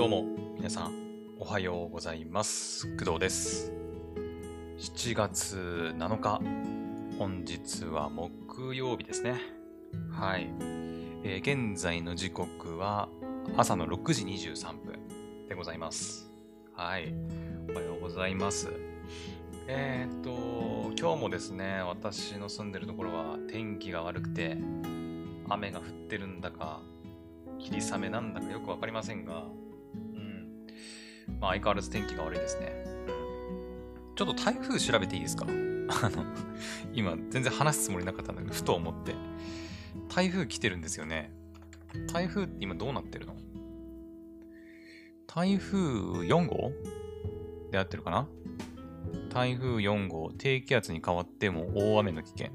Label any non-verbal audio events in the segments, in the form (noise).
どうも、皆さん、おはようございます。工藤です。7月7日、本日は木曜日ですね。はい。えー現在の時刻は朝の6時23分でございます。はい。おはようございます。えーっと、今日もですね、私の住んでるところは天気が悪くて、雨が降ってるんだか、霧雨なんだかよくわかりませんが、まあ相変わらず天気が悪いですね。ちょっと台風調べていいですか？(laughs) あの、今全然話すつもりなかったんだけど、ふと思って。台風来てるんですよね。台風って今どうなってるの？台風4号？で合ってるかな？台風4号、低気圧に変わっても大雨の危険。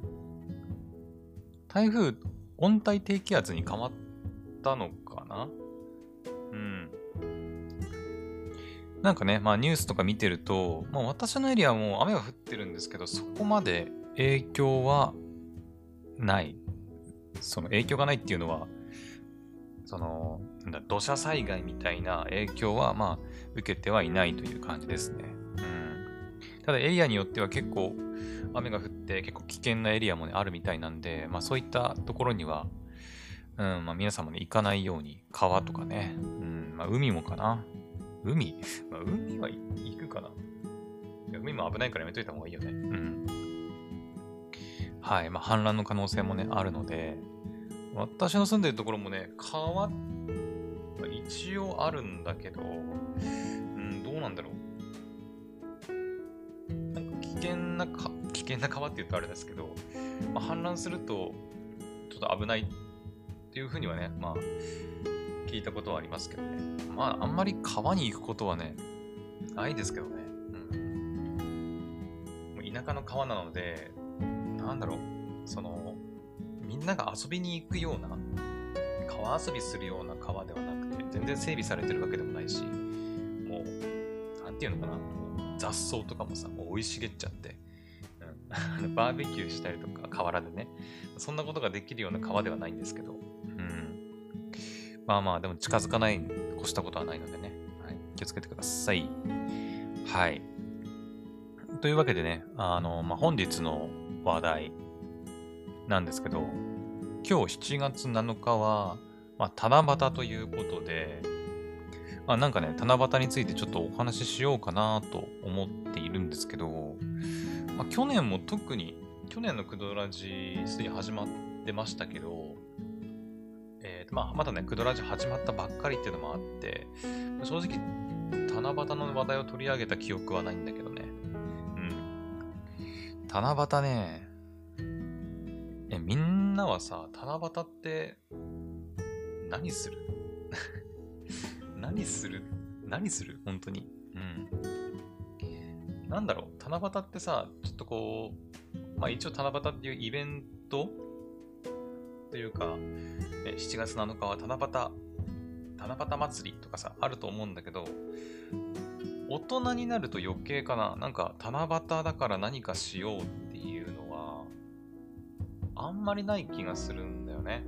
台風、温帯低気圧に変わったのかな？うん。なんかね、まあニュースとか見てると、まあ私のエリアも雨が降ってるんですけど、そこまで影響はない。その影響がないっていうのは、その、なんだ、土砂災害みたいな影響は、まあ、受けてはいないという感じですね。うん。ただエリアによっては結構雨が降って結構危険なエリアもね、あるみたいなんで、まあそういったところには、うん、まあ皆さんもね、行かないように、川とかね、うん、まあ海もかな。海まあ海は行くかな海も危ないからやめといた方がいいよね。うん。はい、まあ氾濫の可能性もね、あるので、私の住んでるところもね、川、まあ一応あるんだけど、うん、どうなんだろう。なんか危険なか、危険な川って言うとあれですけど、まあ、氾濫すると、ちょっと危ないっていうふうにはね、まあ、聞いたことはありますけどね。まあ、あんまり川に行くことはね、ないですけどね。うん。田舎の川なので、なんだろう、その、みんなが遊びに行くような、川遊びするような川ではなくて、全然整備されてるわけでもないし、もう、なんていうのかな、雑草とかもさ、もう生い茂っちゃって、うん、(laughs) バーベキューしたりとか、河原でね、そんなことができるような川ではないんですけど、まあまあ、でも近づかないに越したことはないのでね、はい、気をつけてください。はい。というわけでね、あの、まあ、本日の話題なんですけど、今日7月7日は、まあ、七夕ということで、まあ、なんかね、七夕についてちょっとお話ししようかなと思っているんですけど、まあ、去年も特に、去年のクドラジすでに始まってましたけど、ーまあ、まだね、クドラジ始まったばっかりっていうのもあって、正直、七夕の話題を取り上げた記憶はないんだけどね。うん。七夕ね、え、みんなはさ、七夕って、何する？(laughs) 何する？何する？本当に。うん。なんだろう、七夕ってさ、ちょっとこう、まあ一応七夕っていうイベントというか、ね7月7日は七夕、七夕祭りとかさ、あると思うんだけど、大人になると余計かな。なんか、七夕だから何かしようっていうのは、あんまりない気がするんだよね。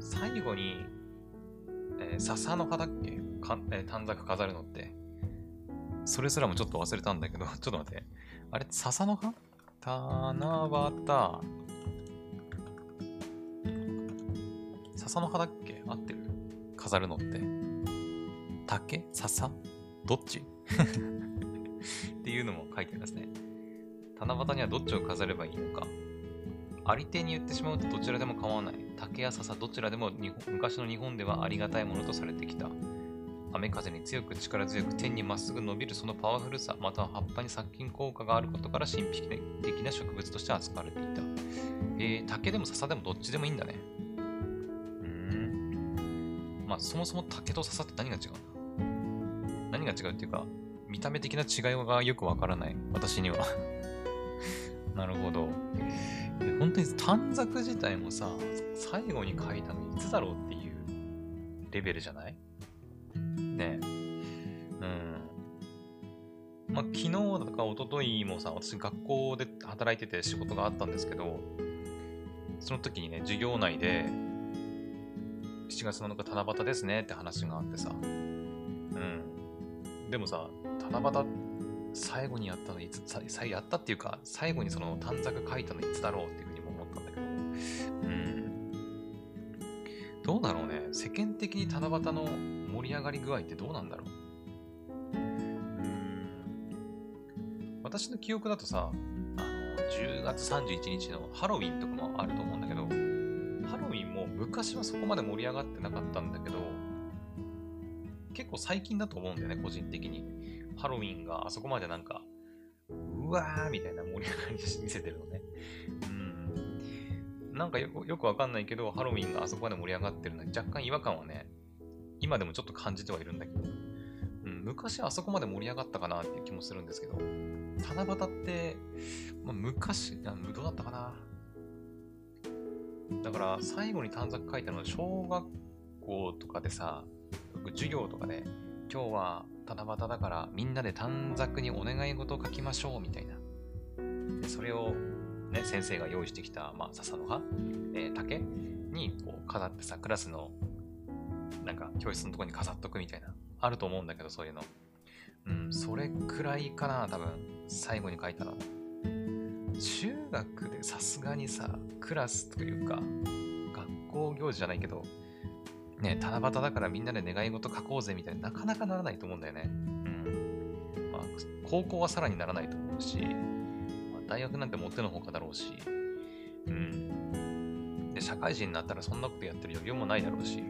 最後に、えー笹の葉だっけ？か、えー短冊飾るのって。それすらもちょっと忘れたんだけど、ちょっと待って。あれ、笹の葉？七夕。笹の葉だっけ？合ってる？飾るのって。竹？笹？どっち？(laughs) っていうのも書いてありますね。七夕にはどっちを飾ればいいのか。ありてに言ってしまうとどちらでも構わない。竹や笹どちらでも昔の日本ではありがたいものとされてきた。雨風に強く力強く天にまっすぐ伸びるそのパワフルさ、または葉っぱに殺菌効果があることから神秘的な植物として扱われていた。えー、竹でも笹でもどっちでもいいんだね。うん。まあそもそも竹と笹って何が違うんだ何が違うっていうか、見た目的な違いがよくわからない。私には。(laughs) なるほど。本当に短冊自体もさ、最後に書いたのいつだろうっていうレベルじゃない？か一昨日もさ、私学校で働いてて仕事があったんですけど、その時にね、授業内で、7月7日七夕ですねって話があってさ。うん。でもさ、七夕最後にやったのいつ、さやったっていうか、最後にその短冊書いたのいつだろうっていうふうにも思ったんだけど、うん。どうだろうね。世間的に七夕の盛り上がり具合ってどうなんだろう？私の記憶だとさ、あの、10月31日のハロウィンとかもあると思うんだけど、ハロウィンも昔はそこまで盛り上がってなかったんだけど、結構最近だと思うんだよね、個人的に。ハロウィンがあそこまでなんか、うわーみたいな盛り上がり見せてるのね。うん。なんかよくわかんないけど、ハロウィンがあそこまで盛り上がってるのに若干違和感はね、今でもちょっと感じてはいるんだけど、うん、昔あそこまで盛り上がったかなっていう気もするんですけど、七夕って、まあ、昔、どうだったかなだから最後に短冊書いたのは小学校とかでさ、授業とかで、今日は七夕だからみんなで短冊にお願い事を書きましょうみたいな。でそれを、ね、先生が用意してきた、まあ、笹の葉、えー、竹にこう飾ってさ、クラスのなんか教室のとこに飾っとくみたいな。あると思うんだけど、そういうの。うん、それくらいかな、多分。最後に書いたの。中学でさすがにさ、クラスというか、学校行事じゃないけど、ね、七夕だからみんなで願い事書こうぜみたいな、なかなかならないと思うんだよね。うん。まあ、高校はさらにならないと思うし、まあ、大学なんてもってのほかだろうし、うん。で、社会人になったらそんなことやってる余裕もないだろうし、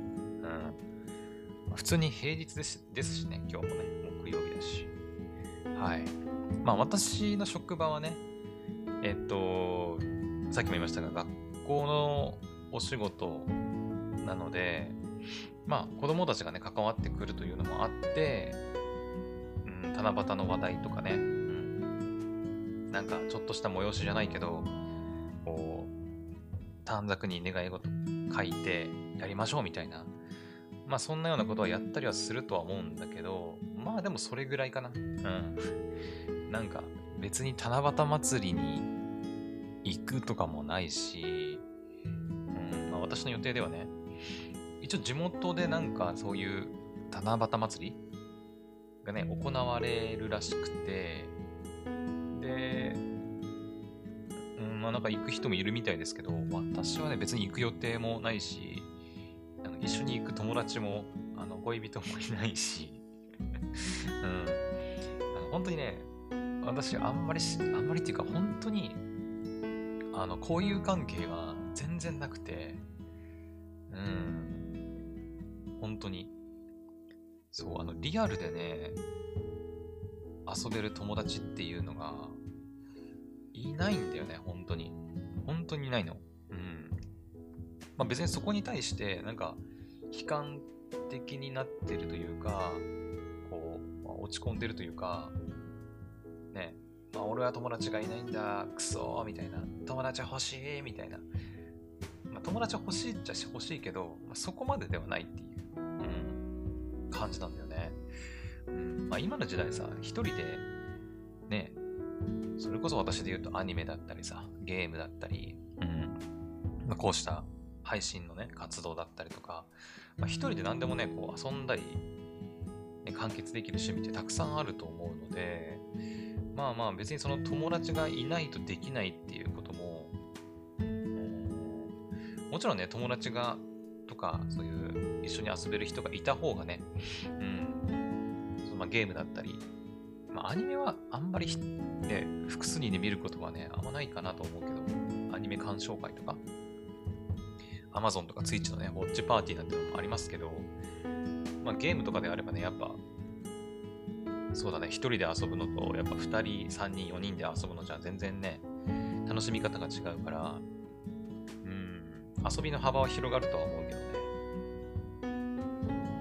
普通に平日ですですしね、今日もね、木曜日だし。はい。まあ私の職場はね、えっと、さっきも言いましたが、学校のお仕事なので、まあ子供たちがね、関わってくるというのもあって、うん、七夕の話題とかね、うん、なんかちょっとした催しじゃないけど、こう、短冊に願い事書いてやりましょうみたいな、まあそんなようなことはやったりはするとは思うんだけど、まあでもそれぐらいかな。うん。なんか別に七夕祭りに行くとかもないし、うんまあ、私の予定ではね、一応地元でなんかそういう七夕祭りがね、行われるらしくて、で、うん、まあなんか行く人もいるみたいですけど、私はね、別に行く予定もないし、一緒に行く友達も、あの恋人もいないし、(laughs) うん、本当にね、私あんまりあんまりっていうか本当にあの交友関係が全然なくて。うん。本当に。そうあのリアルでね遊べる友達っていうのがいないんだよね本当に。本当にいないの。うん。まあ別にそこに対してなんか悲観的になってるというかこう、まあ、落ち込んでるというかね、まあ、俺は友達がいないんだ、クソみたいな、友達欲しいみたいな。まあ、友達欲しいっちゃ欲しいけど、まあ、そこまでではないっていう、うん、感じなんだよね。うんまあ、今の時代さ、一人で、ね、それこそ私で言うとアニメだったりさ、ゲームだったり、うんまあ、こうした配信のね、活動だったりとか、まあ、一人で何でもね、こう遊んだり、ね、完結できる趣味ってたくさんあると思うので、まあまあ別にその友達がいないとできないっていうことも、もちろんね、友達がとか、そういう一緒に遊べる人がいた方がね、うん、そのまあゲームだったり、まあアニメはあんまり、ね、複数人で見ることはね、あんまないかなと思うけど、アニメ鑑賞会とか、Amazon とか Twitch のね、ウォッチパーティーなんてのもありますけど、まあゲームとかであればね、やっぱそうだね、一人で遊ぶのと、やっぱ二人、三人、四人で遊ぶのじゃ全然ね、楽しみ方が違うから、うん、遊びの幅は広がるとは思うけどね。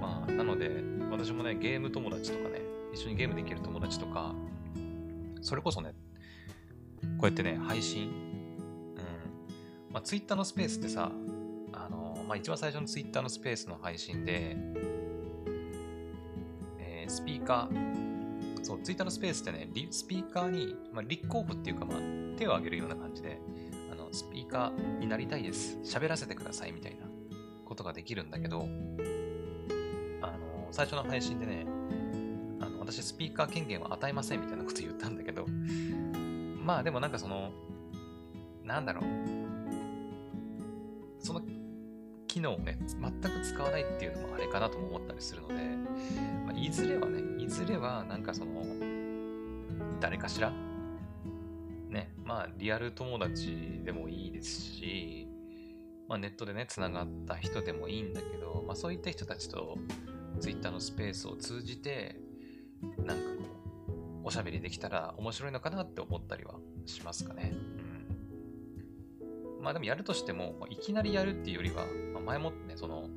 まあ、なので、私もね、ゲーム友達とかね、一緒にゲームできる友達とか、それこそね、こうやってね、配信、うん、まあ、Twitter のスペースってさ、まあ、一番最初の Twitter のスペースの配信で、えー、スピーカー、そう、ツイッターのスペースってね、スピーカーに、まあ、立候補っていうか、まあ、手を挙げるような感じで、あの、スピーカーになりたいです。喋らせてください、みたいな。ことができるんだけど、あの、最初の配信でね、あの私スピーカー権限は与えませんみたいなこと言ったんだけど、まあでもなんかその、なんだろう、その機能をね、全く使わないっていうのもあれかなとも思ったりするので、まあ、いずれはね、いずれはなんかその、誰かしら、ね、まあリアル友達でもいいですし、まあ、ネットでね、つながった人でもいいんだけど、まあ、そういった人たちと Twitter のスペースを通じて、なんかこう、おしゃべりできたら面白いのかなって思ったりはしますかね。うん。まあでもやるとしても、いきなりやるっていうよりは、まあ、前もってね、その、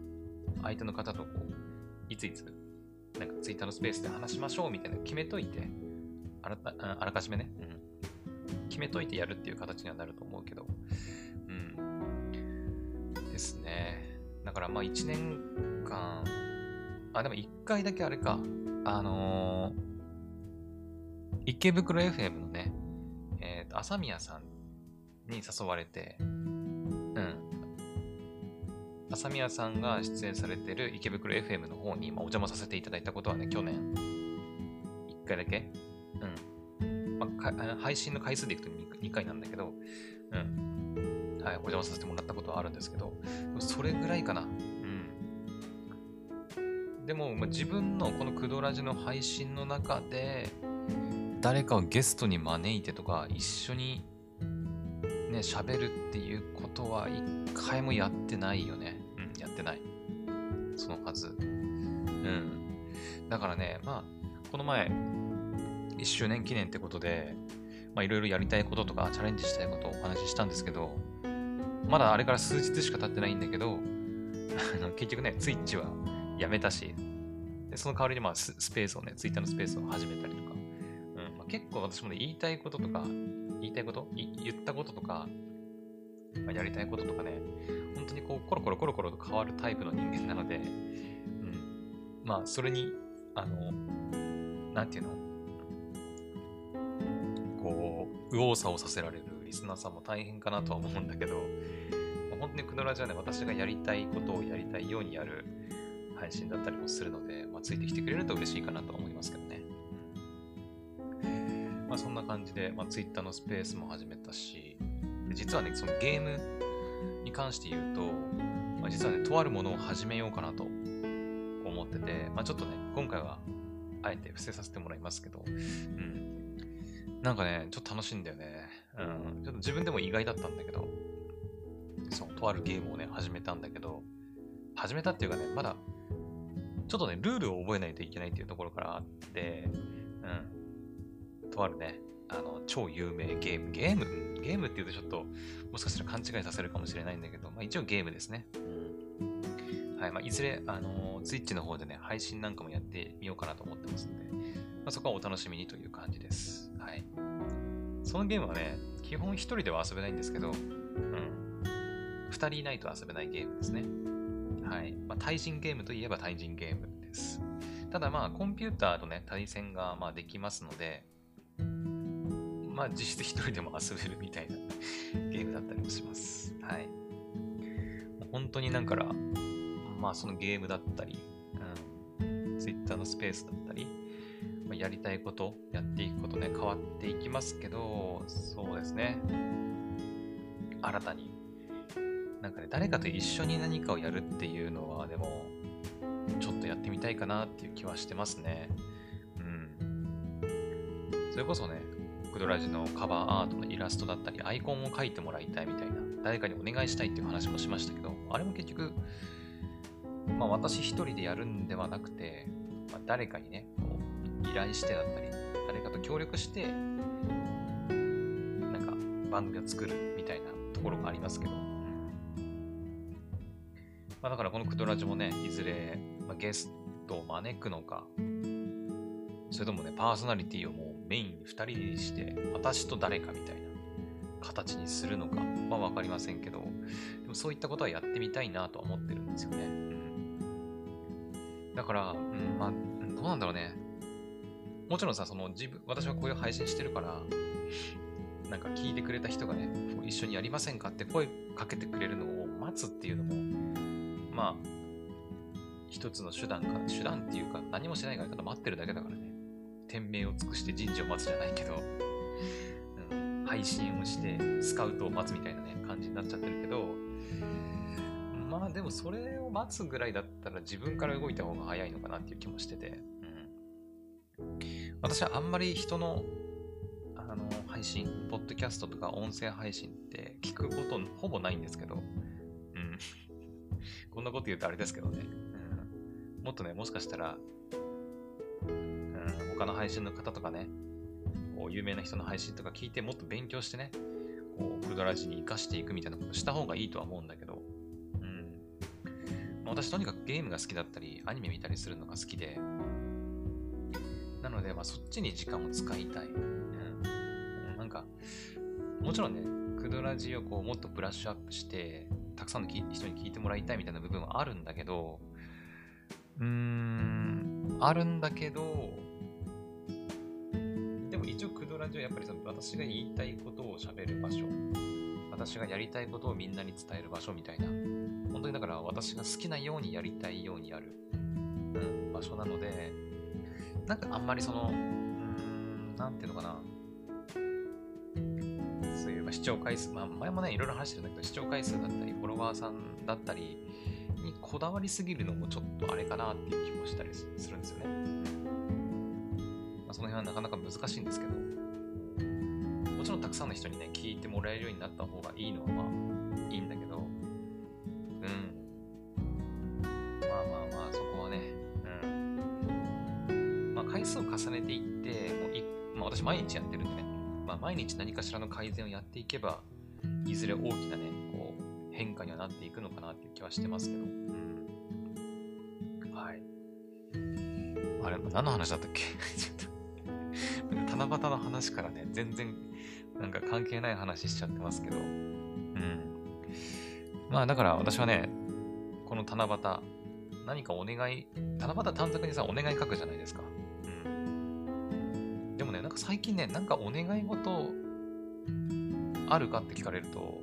相手の方とこう、いついつ、なんか Twitter のスペースで話しましょうみたいなの決めといて、あらあらかじめね、うん、決めといてやるっていう形にはなると思うけど、うん。ですね。だからまあ1年間、あ、でも1回だけあれか、あのー、池袋 FM のね、えっ、ー、と、朝宮さんに誘われて、うん。朝宮さんが出演されてる池袋 FM の方に、まあ、お邪魔させていただいたことはね、去年、1回だけ、うん。まあ、配信の回数でいくと 2, 2回なんだけど、うん。はい、お邪魔させてもらったことはあるんですけど、それぐらいかなうん。でも、まあ、自分のこのクドラジの配信の中で、誰かをゲストに招いてとか、一緒にね、喋るっていうことは一回もやってないよね。うん、やってない。そのはず。うん。だからね、まあ、この前、1周年記念ってことで、まあ、いろいろやりたいこととか、チャレンジしたいことをお話ししたんですけど、まだあれから数日しか経ってないんだけど、結局ね、ツイッチはやめたし、でその代わりにまあスペースをね、ツイッターのスペースを始めたりと結構私もね、言いたいこととか、言いたいこと言ったこととか、ま、やりたいこととかね、本当にこう、コロコロコロコロと変わるタイプの人間なので、うん、まあ、それに、あの、なんていうの？こう、右往左往させられるリスナーさんも大変かなとは思うんだけど、本当にクノラジはね、私がやりたいことをやりたいようにやる配信だったりもするので、まあ、ついてきてくれると嬉しいかなと思いますけどね。まあ、そんな感じで、まあ、Twitter のスペースも始めたし、実はね、そのゲームに関して言うと、まあ、実はね、とあるものを始めようかなと思ってて、まあ、ちょっとね、今回はあえて伏せさせてもらいますけど、うん。なんかね、ちょっと楽しいんだよね。うん。ちょっと自分でも意外だったんだけど、そう、とあるゲームをね、始めたんだけど、始めたっていうかね、まだちょっとね、ルールを覚えないといけないっていうところからあって、うん。とあるね、あの、超有名ゲーム、ゲーム、ゲームって言うとちょっと、もしかしたら勘違いさせるかもしれないんだけど、まあ一応ゲームですね。うん。はい。まあいずれ、あの、ツイッチの方でね、配信なんかもやってみようかなと思ってますんで、まあそこはお楽しみにという感じです。はい。そのゲームはね、基本一人では遊べないんですけど、うん。二人いないと遊べないゲームですね。はい。まあ、対人ゲームといえば対人ゲームです。ただまあ、コンピューターとね、対戦がまあできますので、まあ、実質一人でも遊べるみたいな (laughs) ゲームだったりもします。はい。本当になんから、まあ、そのゲームだったり、うん、Twitter のスペースだったり、まあ、やりたいこと、やっていくことね、変わっていきますけど、そうですね。新たになんかね、誰かと一緒に何かをやるっていうのは、でも、ちょっとやってみたいかなっていう気はしてますね。それこそね、クドラジのカバーアートのイラストだったり、アイコンを描いてもらいたいみたいな、誰かにお願いしたいっていう話もしましたけど、あれも結局、まあ私一人でやるんではなくて、まあ、誰かにね、こう依頼してだったり、誰かと協力して、なんか番組を作るみたいなところがありますけど、まあ、だからこのクドラジもね、いずれ、まあ、ゲストを招くのか、それともね、パーソナリティをもうメインに2人にして、私と誰かみたいな形にするのか、まあわかりませんけど、でもそういったことはやってみたいなとは思ってるんですよね。うん、だから、うん、まあ、どうなんだろうね。もちろんさ、その自分、私はこういう配信してるから、なんか聞いてくれた人がね、一緒にやりませんかって声かけてくれるのを待つっていうのも、まあ、一つの手段か、手段っていうか、何もしないからただ待ってるだけだからね。天命を尽くして人事を待つじゃないけど、うん、配信をしてスカウトを待つみたいなね、感じになっちゃってるけど、まあでもそれを待つぐらいだったら自分から動いた方が早いのかなっていう気もしてて、うん、私はあんまり人のあの配信、ポッドキャストとか音声配信って聞くことほぼないんですけど、うん。こんなこと言うとあれですけどね、うん、もっとね、もしかしたら、他の配信の方とかね、こう有名な人の配信とか聞いてもっと勉強してね、こう、クドラジに活かしていくみたいなことした方がいいとは思うんだけど、うん。私とにかくゲームが好きだったり、アニメ見たりするのが好きで、なので、まあ、そっちに時間を使いたい。うん。なんか、もちろんね、クドラジをこうもっとブラッシュアップして、たくさんの人に聞いてもらいたいみたいな部分はあるんだけど、うーん、あるんだけど、ラジはやっぱりその私が言いたいことを喋る場所、私がやりたいことをみんなに伝える場所みたいな、本当にだから私が好きなようにやりたいようにやる、うん、場所なので、なんかあんまりその、うーん、なんていうのかな、そういう、まあ、視聴回数、まあ、前もね、いろいろ話してるんだけど、視聴回数だったり、フォロワーさんだったりにこだわりすぎるのもちょっとあれかなっていう気もしたりするんですよね。まあ、その辺はなかなか難しいんですけど、ちろんたくさんの人にね、聞いてもらえるようになった方がいいのはまあいいんだけど、うん。まあまあまあ、そこはね、うん。まあ回数を重ねていって、もういまあ私毎日やってるんでね、まあ、毎日何かしらの改善をやっていけば、いずれ大きなね、こう、変化にはなっていくのかなっていう気はしてますけど。うん。はい。あれ、何の話だったっけ？(laughs) ちょっと (laughs) 七夕の話からね、全然、なんか関係ない話しちゃってますけど。うん。まあ、だから私はね、この七夕、何かお願い、七夕短冊にさ、お願い書くじゃないですか。うん。でもね、なんか最近ね、なんかお願い事あるかって聞かれると、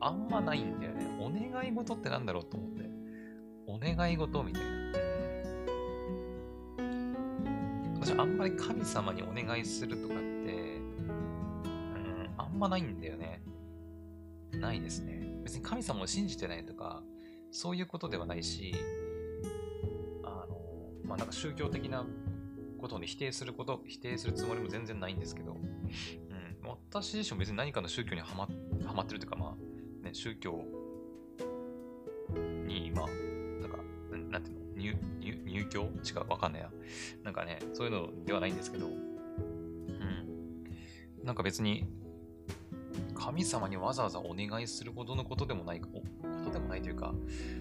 あんまないんだよね。お願い事ってなんだろうと思って。お願い事みたいな。私、あんまり神様にお願いするとかって、ん、まないんだよね。ないですね。別に神様を信じてないとか、そういうことではないし、あの、まあ、なんか宗教的なことを、ね、否定すること、否定するつもりも全然ないんですけど、うん、私自身も別に何かの宗教にはまはまってるというか、まあ、ね、宗教に、まあ、なんか、なんていうの？入入入教？違うわかんないや。なんかね、そういうのではないんですけど、うん。なんか別に、神様にわざわざお願いするほどのことでもない、ことでもないというか、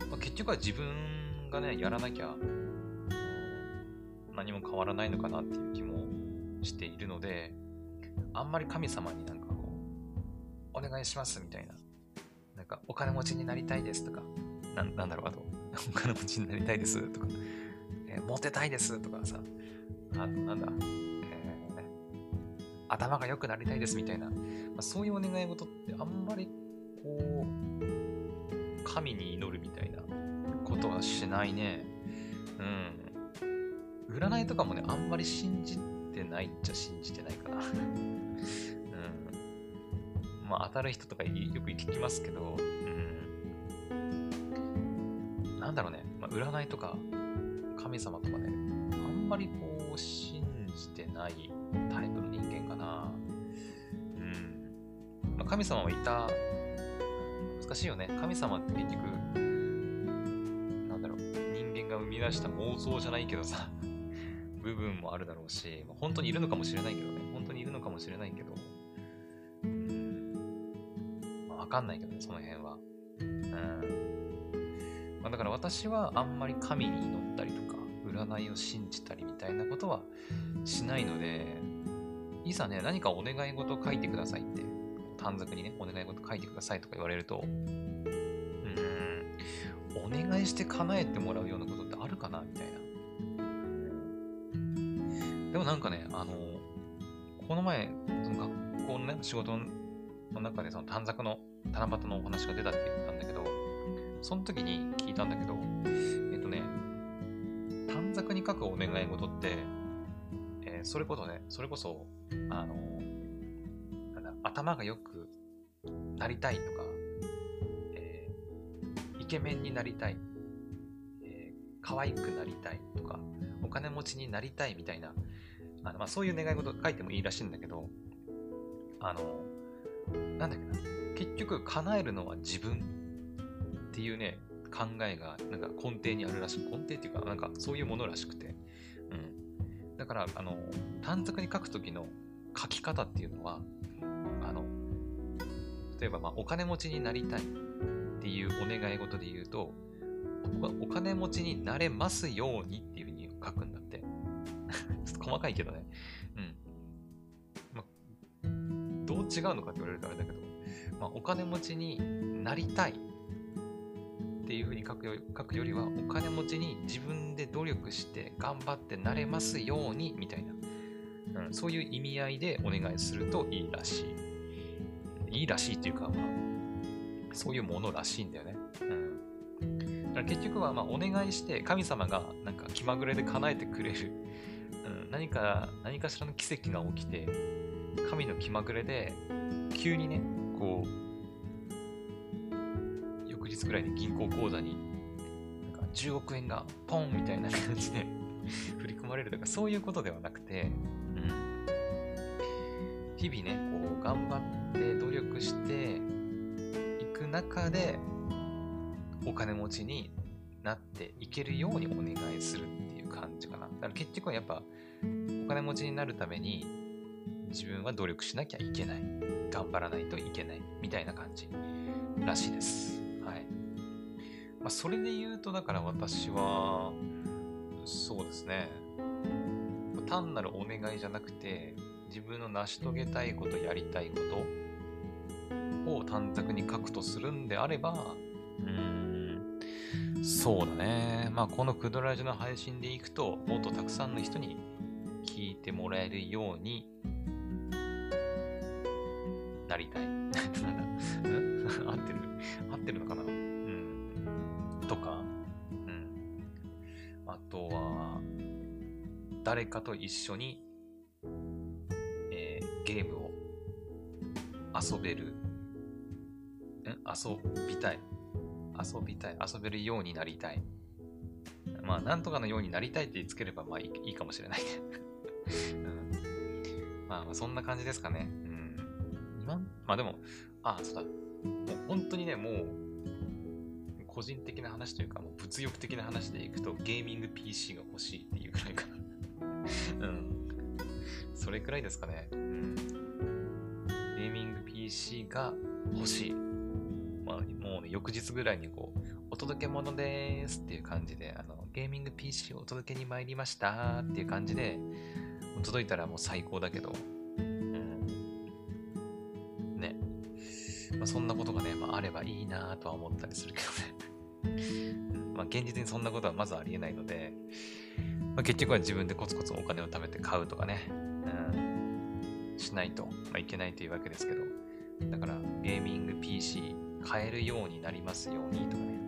まあ、結局は自分がね、やらなきゃ何も変わらないのかなっていう気もしているので、あんまり神様になんかこう、お願いしますみたいな。なんか、お金持ちになりたいですとか、ななんだろう、あと、(laughs) お金持ちになりたいですとか、えー、モテたいですとかさ、あと、なんだ、頭が良くなりたいですみたいな、まあ、そういうお願い事ってあんまりこう、神に祈るみたいなことはしないね。うん。占いとかもね、あんまり信じてないっちゃ信じてないかな。うん。まあ、当たる人とかよく聞きますけど、うん。なんだろうね、まあ、占いとか、神様とかね、あんまりこう、信じてないあ、神様もいた、難しいよね。神様って結局、なんだろう、人間が生み出した妄想じゃないけどさ、(laughs) 部分もあるだろうし、まあ、本当にいるのかもしれないけどね、本当にいるのかもしれないけど、うん、まあ、わかんないけどね、その辺は。うん。まあ、だから私はあんまり神に祈ったりとか、占いを信じたりみたいなことはしないので、いざね、何かお願い事書いてくださいって、短冊にね、お願い事書いてくださいとか言われると、うん、お願いして叶えてもらうようなことってあるかなみたいな。でもなんかね、あの、この前、その学校のね、仕事の中でその短冊の七夕のお話が出たって言ったんだけど、その時に聞いたんだけど、えっとね、短冊に書くお願い事って、えー、それこそね、それこそ、あの、頭がよくなりたいとか、えー、イケメンになりたい、えー、可愛くなりたいとか、お金持ちになりたいみたいな、あのまあ、そういう願い事書いてもいいらしいんだけど、あの、なんだっけな、結局叶えるのは自分っていうね、考えがなんか根底にあるらしく、根底っていうか、なんかそういうものらしくて、うん。だから、あの、短冊に書くときの書き方っていうのは、例えば、まあ、お金持ちになりたいっていうお願い事で言うと、お金持ちになれますようにっていうふうに書くんだって。(laughs) ちょっと細かいけどね。うん。まどう違うのかって言われるとあれだけど、まあ、お金持ちになりたいっていうふうに書くよ書くよりは、お金持ちに自分で努力して頑張ってなれますようにみたいな、うん、そういう意味合いでお願いするといいらしい。いいらしいっていうか、まあ、そういうものらしいんだよね。うん。だから結局は、まあ、お願いして神様がなんか気まぐれで叶えてくれる、うん、何か、何かしらの奇跡が起きて、神の気まぐれで急にね、こう、翌日ぐらいに銀行口座になんか10億円がポンみたいな感じで (laughs) 振り込まれるとかそういうことではなくて、うん、日々ね、こう頑張って努力していく中でお金持ちになっていけるようにお願いするっていう感じかな。だから結局はやっぱお金持ちになるために自分は努力しなきゃいけない。頑張らないといけない。みたいな感じらしいです。はいまあ、それで言うと、だから私は、そうですね。単なるお願いじゃなくて、自分の成し遂げたいこと、やりたいことを短冊に書くとするんであれば、うーん、そうだね。まあ、このクドラジの配信でいくと、もっとたくさんの人に聞いてもらえるようになりたい。なんだ合ってる？合ってるのかな？とか、うん。あとは、誰かと一緒に、えー、ゲームを遊べる、ん遊びたい。遊びたい。遊べるようになりたい。まあ、なんとかのようになりたいってつければ、まあいいかもしれないね (laughs) うん。まあ、あ、そんな感じですかね。うん。今、まあでも、あ、そうだ。もう本当にね、もう、個人的な話というか、もう物欲的な話でいくと、ゲーミング PC が欲しいっていうくらいかな (laughs) うん。それくらいですかね。うん。ゲーミング PC が欲しい。翌日ぐらいにこう、お届け物ですっていう感じで、あの、ゲーミング PC をお届けに参りましたっていう感じで、届いたらもう最高だけど、うん。ね。まあ、そんなことがね、まあ、あればいいなとは思ったりするけどね (laughs) まあ、現実にそんなことはまずありえないので、まあ、結局は自分でコツコツお金を貯めて買うとかね、うん、しないと、まあ、いけないというわけですけど、だからゲーミング PC 買えるようになりますようにとかね、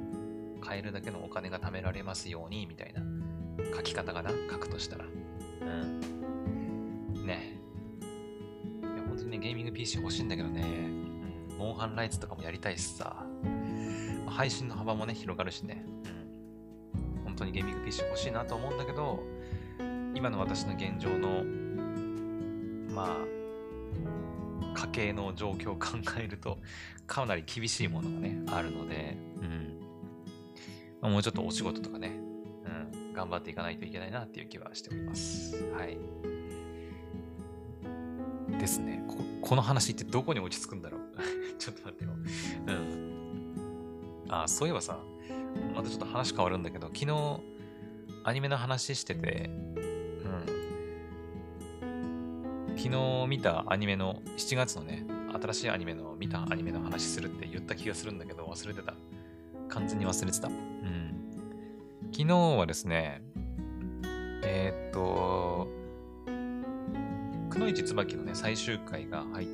買えるだけのお金が貯められますようにみたいな書き方かな、書くとしたら。うん。ね。いや、本当にね、ゲーミング PC 欲しいんだけどね、うん、モンハンライツとかもやりたいしさ、配信の幅もね、広がるしね、うん。本当にゲーミング PC 欲しいなと思うんだけど、今の私の現状の、まあ、家計の状況を考えると、かなり厳しいものがね、あるので、うん。まあ、もうちょっとお仕事とかね、うん、頑張っていかないといけないなっていう気はしております。はい。ですね。ここの話ってどこに落ち着くんだろう (laughs) ちょっと待ってよ。うん。あ、そういえばさ、またちょっと話変わるんだけど、昨日、アニメの話してて、昨日見たアニメの、7月のね、新しいアニメの、見たアニメの話するって言った気がするんだけど、忘れてた。完全に忘れてた。うん。昨日はですね、えー、っと、くのいち椿のね、最終回が入っ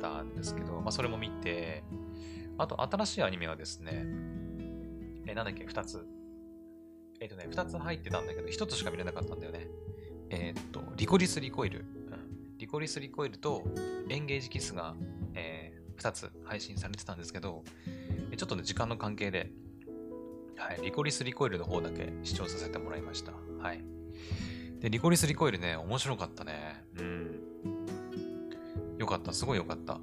たんですけど、まあ、それも見て、あと、新しいアニメはですね、えーなんだっけ、2つ。えっ、とね、2つ入ってたんだけど、1つしか見れなかったんだよね。えーっと、リコリスリコイル。リコリスリコイルとエンゲージキスが、え2つ配信されてたんですけど、ちょっとね、時間の関係で、はい、リコリスリコイルの方だけ視聴させてもらいました。はい。で、リコリスリコイルね、面白かったね。うん。よかった、すごいよかった。うん。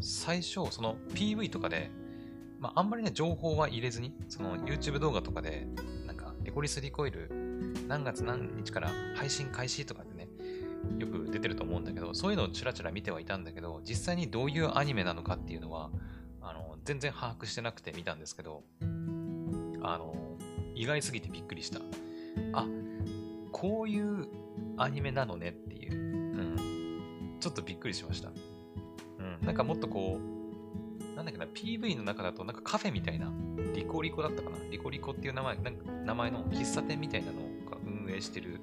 最初、その PV とかで、まあ、あんまりね、情報は入れずに、その YouTube 動画とかで、なんか、リコリスリコイル、何月何日から配信開始とか、よく出てると思うんだけど、そういうのをちらちら見てはいたんだけど、実際にどういうアニメなのかっていうのは、あの、全然把握してなくて見たんですけど、あの、意外すぎてびっくりした。あ、こういうアニメなのねっていう、うん、ちょっとびっくりしました。うん、なんかもっとこう、なんだっけな、PV の中だとなんかカフェみたいな、リコリコだったかなリコリコっていう名前、なんか名前の喫茶店みたいなのが運営してる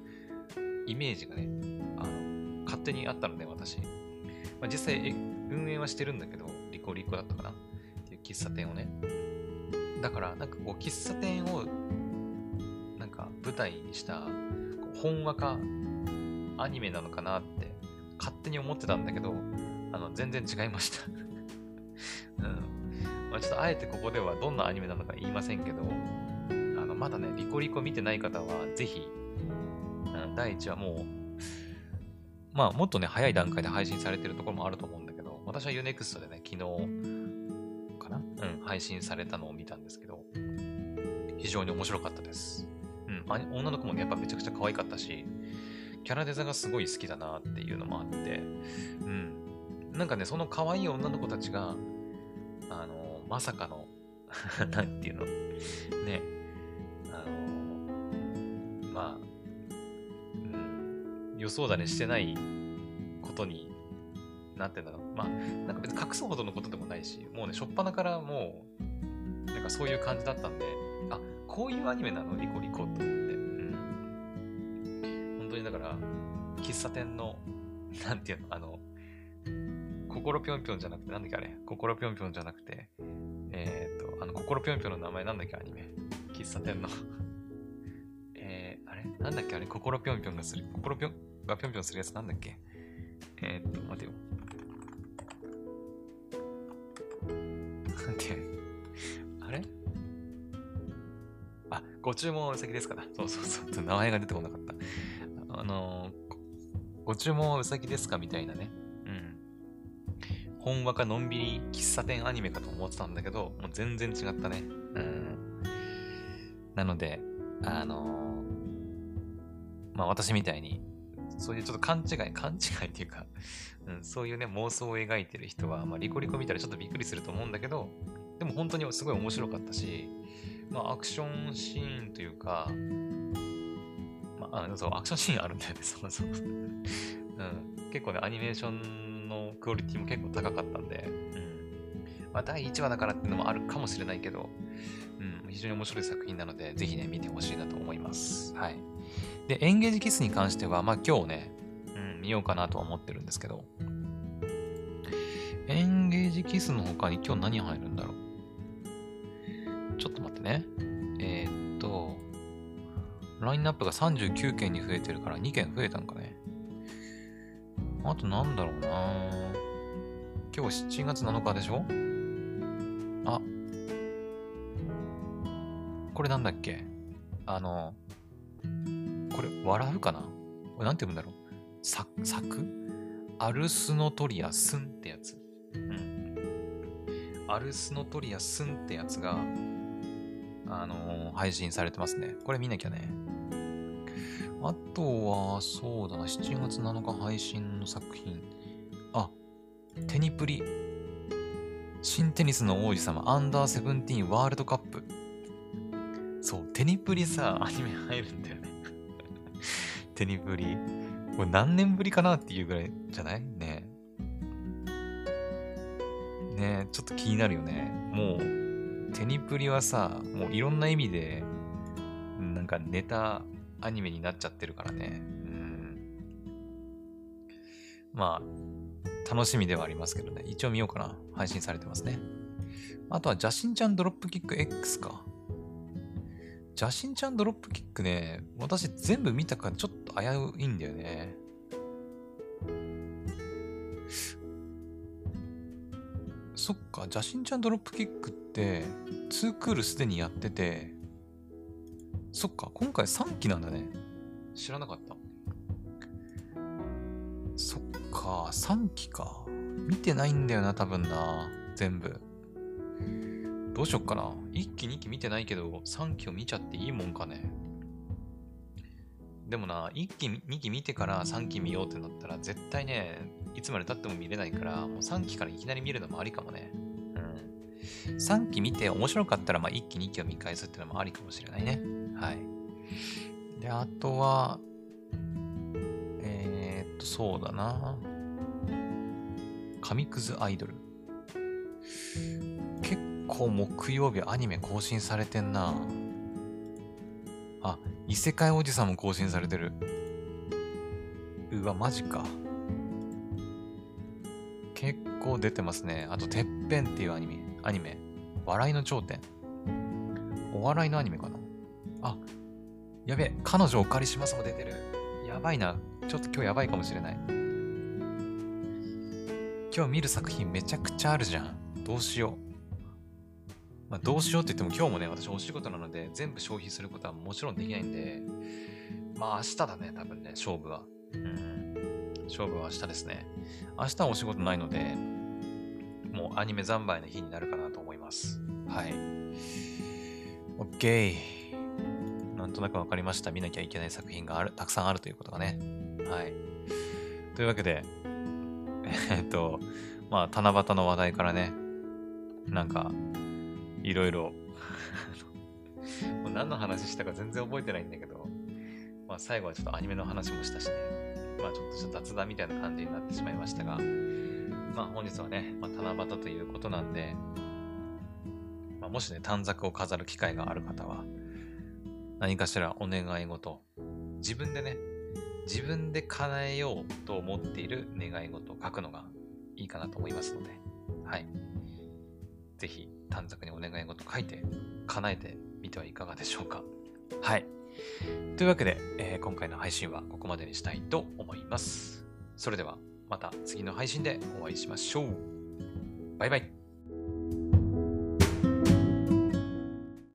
イメージがね、勝手にあったので、私。まあ、実際、運営はしてるんだけど、リコリコだったかなっていう喫茶店をね。だから、なんかこう、喫茶店を、なんか舞台にした、こう本話かアニメなのかなって、勝手に思ってたんだけど、あの、全然違いました。(laughs) うん。まあ、ちょっとあえてここではどんなアニメなのか言いませんけど、あの、まだね、リコリコ見てない方は、ぜひ、第1話もう、まあ、もっとね、早い段階で配信されてるところもあると思うんだけど、私は UNEXT でね、昨日かな？うん、配信されたのを見たんですけど、非常に面白かったです。うん、女の子もね、やっぱめちゃくちゃ可愛かったし、キャラデザがすごい好きだなっていうのもあって、うん。なんかね、その可愛い女の子たちが、あの、まさかの、(laughs) なんていうの、ね、うん、予想だねしてないことになってんだろう。まあ、なんか別に隠すほどのことでもないし、もうね、初っ端からもう、なんかそういう感じだったんで、あ、こういうアニメなの？リコリコと思って。うん。本当にだから、喫茶店の、なんていうの、あの、心ぴょんぴょんじゃなくて、なんだっけあれ、心ぴょんぴょんじゃなくて、えーっと、あの、心ぴょんぴょんの名前なんだっけ？アニメ。喫茶店の。(laughs) えー、あれ？なんだっけあれ、心ぴょんぴょんがする。心ぴょん？がぴょんぴょんするやつなんだっけ？えー、っと、待てよ。なんて、あれ？あ、ご注文お先ですかな。そうそうそう。名前が出てこなかった。あのーご注文はうさぎですかみたいなね。うん。本話かのんびり喫茶店アニメかと思ってたんだけど、もう全然違ったね。うん。なので、あのーまあ私みたいに、そういうちょっと勘違い、勘違いっていうか、(laughs) うん、そういうね、妄想を描いてる人は、まあリコリコ見たらちょっとびっくりすると思うんだけど、でも本当にすごい面白かったし、まあアクションシーンというか、まあ、あそう、アクションシーンあるんだよね、(laughs) そうそう。うん。結構ね、アニメーションのクオリティも結構高かったんで、うん。まあ、第1話だからっていうのもあるかもしれないけど、うん、非常に面白い作品なので、ぜひね、見てほしいなと思います。はい。で、エンゲージキスに関しては、まあ今日ね、うん、見ようかなとは思ってるんですけど、エンゲージキスの他に今日何入るんだろう？ちょっと待ってね。えー、っと、ラインナップが39件に増えてるから2件増えたんかね。あとなんだろうな今日7月7日でしょ？あ。これなんだっけ？あの、これ、笑うかな？これなんて読むんだろう？ササクアルスノトリアスンってやつ。うん。アルスノトリアスンってやつが、あのー配信されてますね。これ見なきゃね。あとは、そうだな、7月7日配信の作品。あ、テニプリ。新テニスの王子様、アンダーセブンティーンワールドカップ。そう、テニプリさ、アニメ入るんだよね。テニプリ。これ何年ぶりかなっていうぐらいじゃない？ねえ。ねえ、ちょっと気になるよね。もう、テニプリはさ、もういろんな意味で、なんかネタアニメになっちゃってるからね。うん。まあ、楽しみではありますけどね。一応見ようかな。配信されてますね。あとは、邪神ちゃんドロップキック X か。邪神ちゃんドロップキックね、私全部見たからちょっと危ういんだよね。そっか、邪神ちゃんドロップキックって、2クールすでにやってて、そっか、今回3期なんだね。知らなかった。そっか、3期か。見てないんだよな、多分な。全部。どうしよっかな。1期、2期見てないけど、3期を見ちゃっていいもんかね。でもな、1期、2期見てから3期見ようってなったら、絶対ね、いつまで経っても見れないから、もう3期からいきなり見るのもありかもね。うん。3期見て面白かったら、まあ1期、2期を見返すってのもありかもしれないね。はい。で、あとは、えー、っと、そうだな。紙くずアイドル。結構木曜日アニメ更新されてんな。あ、異世界おじさんも更新されてる。うわ、マジか。結構出てますね。あと、てっぺんっていうアニメ。アニメ。笑いの頂点。お笑いのアニメかな。あ、やべえ、彼女お借りしますも出てる。やばいな。ちょっと今日やばいかもしれない。今日見る作品めちゃくちゃあるじゃん。どうしよう。まあ、どうしようって言っても今日もね、私お仕事なので全部消費することはもちろんできないんで、まあ明日だね、多分ね、勝負は。うん。勝負は明日ですね。明日はお仕事ないので、もうアニメ三昧の日になるかなと思います。はい。OK。なんとなくわかりました。見なきゃいけない作品がある、たくさんあるということがね。はい。というわけで、えっと、まあ、七夕の話題からね、なんか、いろいろ、(laughs) もう何の話したか全然覚えてないんだけど、まあ、最後はちょっとアニメの話もしたしね、まあ、ちょっと雑談みたいな感じになってしまいましたが、まあ、本日はね、まあ、七夕ということなんで、まあ、もしね、短冊を飾る機会がある方は、何かしらお願い事、自分でね、自分で叶えようと思っている願い事を書くのがいいかなと思いますので、はい。ぜひ短冊にお願い事書いて叶えてみてはいかがでしょうか。はい。というわけで、えー今回の配信はここまでにしたいと思います。それではまた次の配信でお会いしましょう。バイバイ。